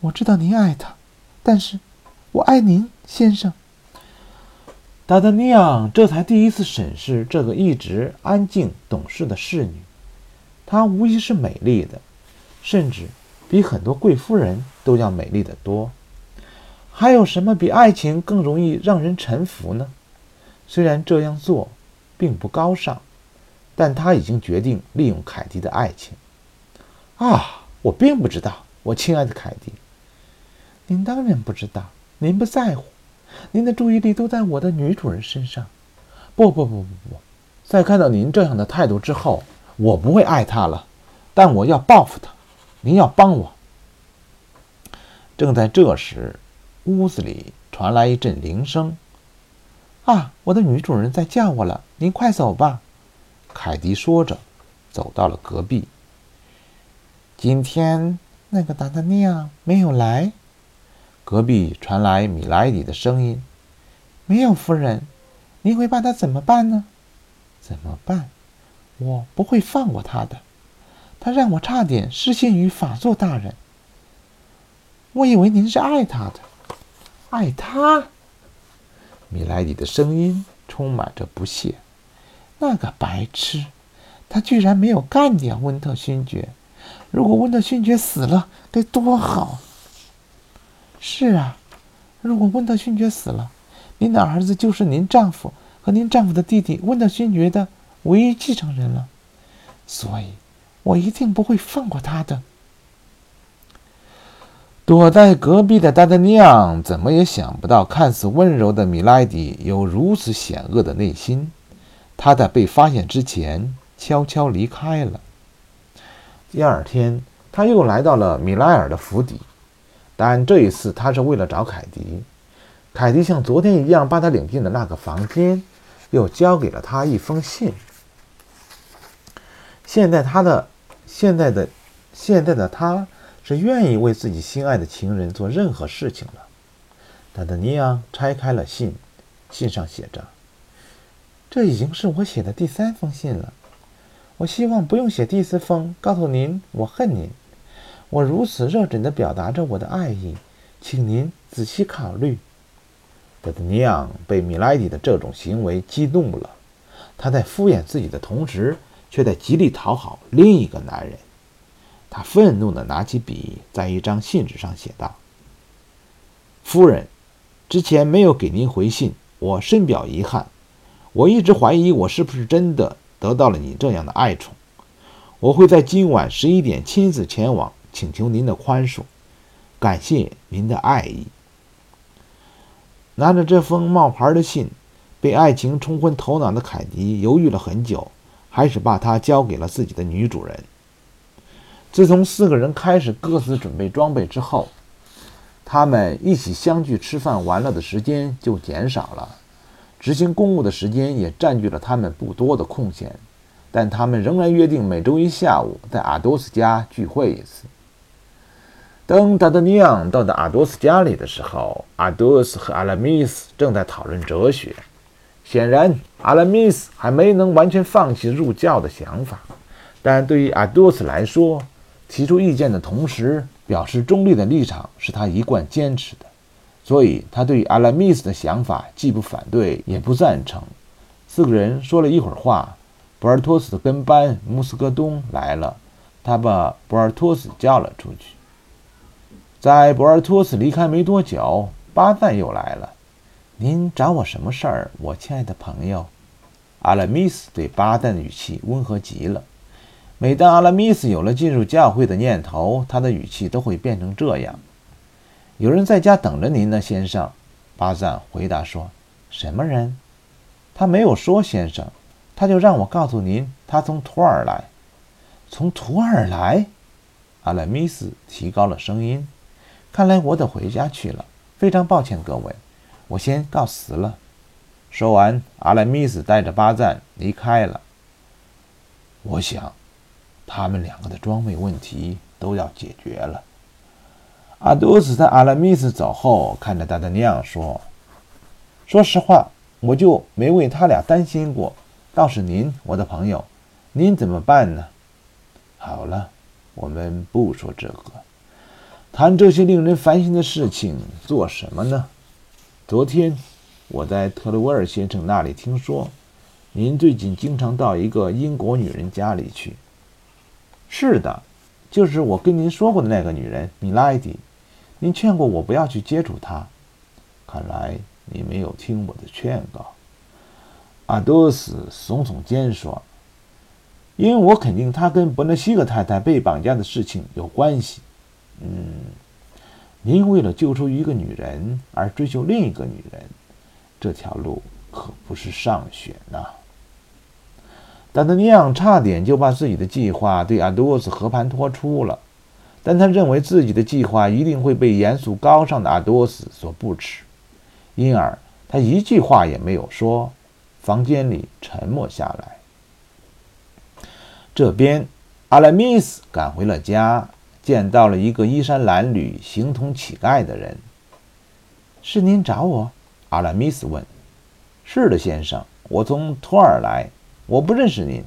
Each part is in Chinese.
我知道您爱她，但是我爱您，先生。达达尼昂这才第一次审视这个一直安静懂事的侍女，她无疑是美丽的，甚至比很多贵夫人都要美丽的多。还有什么比爱情更容易让人臣服呢？虽然这样做并不高尚，但他已经决定利用凯蒂的爱情。啊，我并不知道，我亲爱的凯蒂，您当然不知道，您不在乎。您的注意力都在我的女主人身上。不不不不不，在看到您这样的态度之后，我不会爱她了。但我要报复她。您要帮我。正在这时，屋子里传来一阵铃声。啊，我的女主人在叫我了。您快走吧。凯迪说着，走到了隔壁。今天那个达达尼亚没有来。隔壁传来米莱迪的声音：“没有，夫人，您会把他怎么办呢？怎么办？我不会放过他的。他让我差点失信于法座大人。我以为您是爱他的，爱他。”米莱迪的声音充满着不屑：“那个白痴，他居然没有干掉温特勋爵！如果温特勋爵死了，该多好！”是啊，如果温特勋爵死了，您的儿子就是您丈夫和您丈夫的弟弟温特勋爵的唯一继承人了。所以，我一定不会放过他的。躲在隔壁的达达尼昂怎么也想不到，看似温柔的米莱迪有如此险恶的内心。他在被发现之前悄悄离开了。第二天，他又来到了米莱尔的府邸。但这一次，他是为了找凯迪。凯迪像昨天一样把他领进了那个房间，又交给了他一封信。现在他的现在的现在的他是愿意为自己心爱的情人做任何事情了。达达尼昂拆开了信，信上写着：“这已经是我写的第三封信了。我希望不用写第四封，告诉您我恨您。”我如此热忱地表达着我的爱意，请您仔细考虑。德德尼昂被米莱迪的这种行为激怒了，他在敷衍自己的同时，却在极力讨好另一个男人。他愤怒地拿起笔，在一张信纸上写道：“夫人，之前没有给您回信，我深表遗憾。我一直怀疑我是不是真的得到了你这样的爱宠。我会在今晚十一点亲自前往。”请求您的宽恕，感谢您的爱意。拿着这封冒牌的信，被爱情冲昏头脑的凯迪犹豫了很久，还是把它交给了自己的女主人。自从四个人开始各自准备装备之后，他们一起相聚吃饭玩乐的时间就减少了，执行公务的时间也占据了他们不多的空闲。但他们仍然约定每周一下午在阿多斯家聚会一次。当达达尼昂到达阿多斯家里的时候，阿多斯和阿拉米斯正在讨论哲学。显然，阿拉米斯还没能完全放弃入教的想法。但对于阿多斯来说，提出意见的同时表示中立的立场是他一贯坚持的。所以，他对于阿拉米斯的想法既不反对也不赞成。四个人说了一会儿话，博尔托斯的跟班穆斯戈东来了，他把博尔托斯叫了出去。在博尔托斯离开没多久，巴赞又来了。您找我什么事儿，我亲爱的朋友？阿拉米斯对巴赞的语气温和极了。每当阿拉米斯有了进入教会的念头，他的语气都会变成这样。有人在家等着您呢，先生。巴赞回答说：“什么人？”他没有说，先生。他就让我告诉您，他从图尔来。从图尔来？阿拉米斯提高了声音。看来我得回家去了，非常抱歉各位，我先告辞了。说完，阿拉米斯带着巴赞离开了。我想，他们两个的装备问题都要解决了。阿多斯在阿拉米斯走后，看着达达尼昂说：“说实话，我就没为他俩担心过。倒是您，我的朋友，您怎么办呢？”好了，我们不说这个。谈这些令人烦心的事情做什么呢？昨天我在特鲁维尔先生那里听说，您最近经常到一个英国女人家里去。是的，就是我跟您说过的那个女人米莱迪。您劝过我不要去接触她，看来你没有听我的劝告。阿多斯耸耸肩说：“因为我肯定她跟伯纳西克太太被绑架的事情有关系。”嗯，您为了救出一个女人而追求另一个女人，这条路可不是上选呐。达德尼昂差点就把自己的计划对阿多斯和盘托出了，但他认为自己的计划一定会被严肃高尚的阿多斯所不齿，因而他一句话也没有说。房间里沉默下来。这边，阿拉米斯赶回了家。见到了一个衣衫褴褛、形同乞丐的人。是您找我？阿拉米斯问。是的，先生，我从托尔来。我不认识您，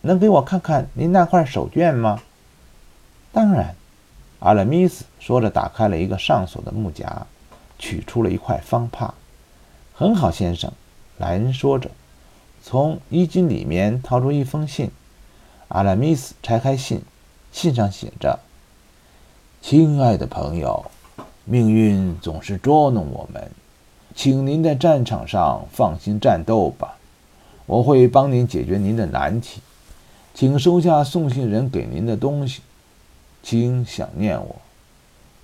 能给我看看您那块手绢吗？当然。阿拉米斯说着，打开了一个上锁的木夹，取出了一块方帕。很好，先生，莱恩说着，从衣襟里面掏出一封信。阿拉米斯拆开信，信上写着。亲爱的朋友，命运总是捉弄我们，请您在战场上放心战斗吧，我会帮您解决您的难题。请收下送信人给您的东西，请想念我，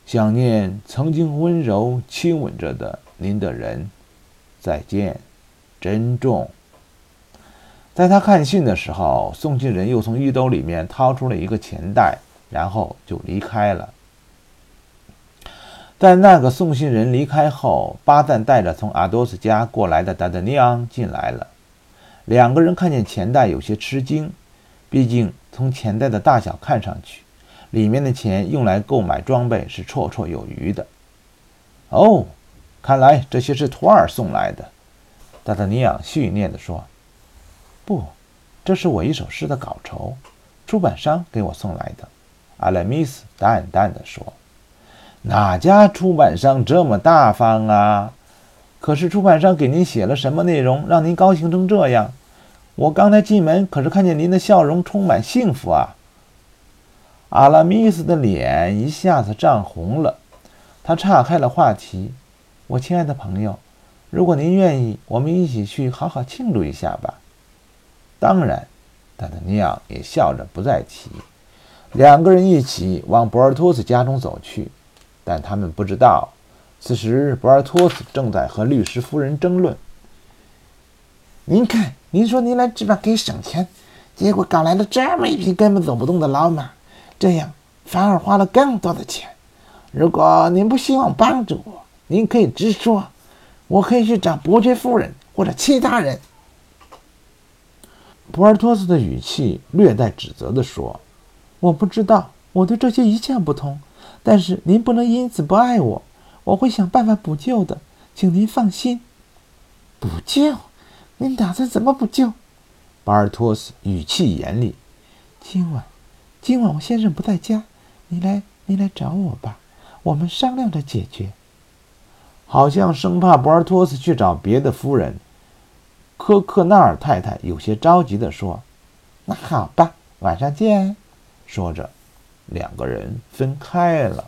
想念曾经温柔亲吻着的您的人。再见，珍重。在他看信的时候，送信人又从衣兜里面掏出了一个钱袋，然后就离开了。在那个送信人离开后，巴赞带着从阿多斯家过来的达德尼昂进来了。两个人看见钱袋有些吃惊，毕竟从钱袋的大小看上去，里面的钱用来购买装备是绰绰有余的。哦，看来这些是托尔送来的，达德尼昂训念地说：“不，这是我一首诗的稿酬，出版商给我送来的。”阿莱米斯淡淡的说。哪家出版商这么大方啊？可是出版商给您写了什么内容，让您高兴成这样？我刚才进门，可是看见您的笑容充满幸福啊！阿拉米斯的脸一下子涨红了，他岔开了话题：“我亲爱的朋友，如果您愿意，我们一起去好好庆祝一下吧。”当然，达达尼昂也笑着不再提。两个人一起往博尔托斯家中走去。但他们不知道，此时博尔托斯正在和律师夫人争论。您看，您说您来这边可以省钱，结果搞来了这么一匹根本走不动的老马，这样反而花了更多的钱。如果您不希望帮助我，您可以直说，我可以去找伯爵夫人或者其他人。博尔托斯的语气略带指责地说：“我不知道，我对这些一窍不通。”但是您不能因此不爱我，我会想办法补救的，请您放心。补救？您打算怎么补救？巴尔托斯语气严厉。今晚，今晚我先生不在家，你来，你来找我吧，我们商量着解决。好像生怕博尔托斯去找别的夫人，科克纳尔太太有些着急地说：“那好吧，晚上见。”说着。两个人分开了。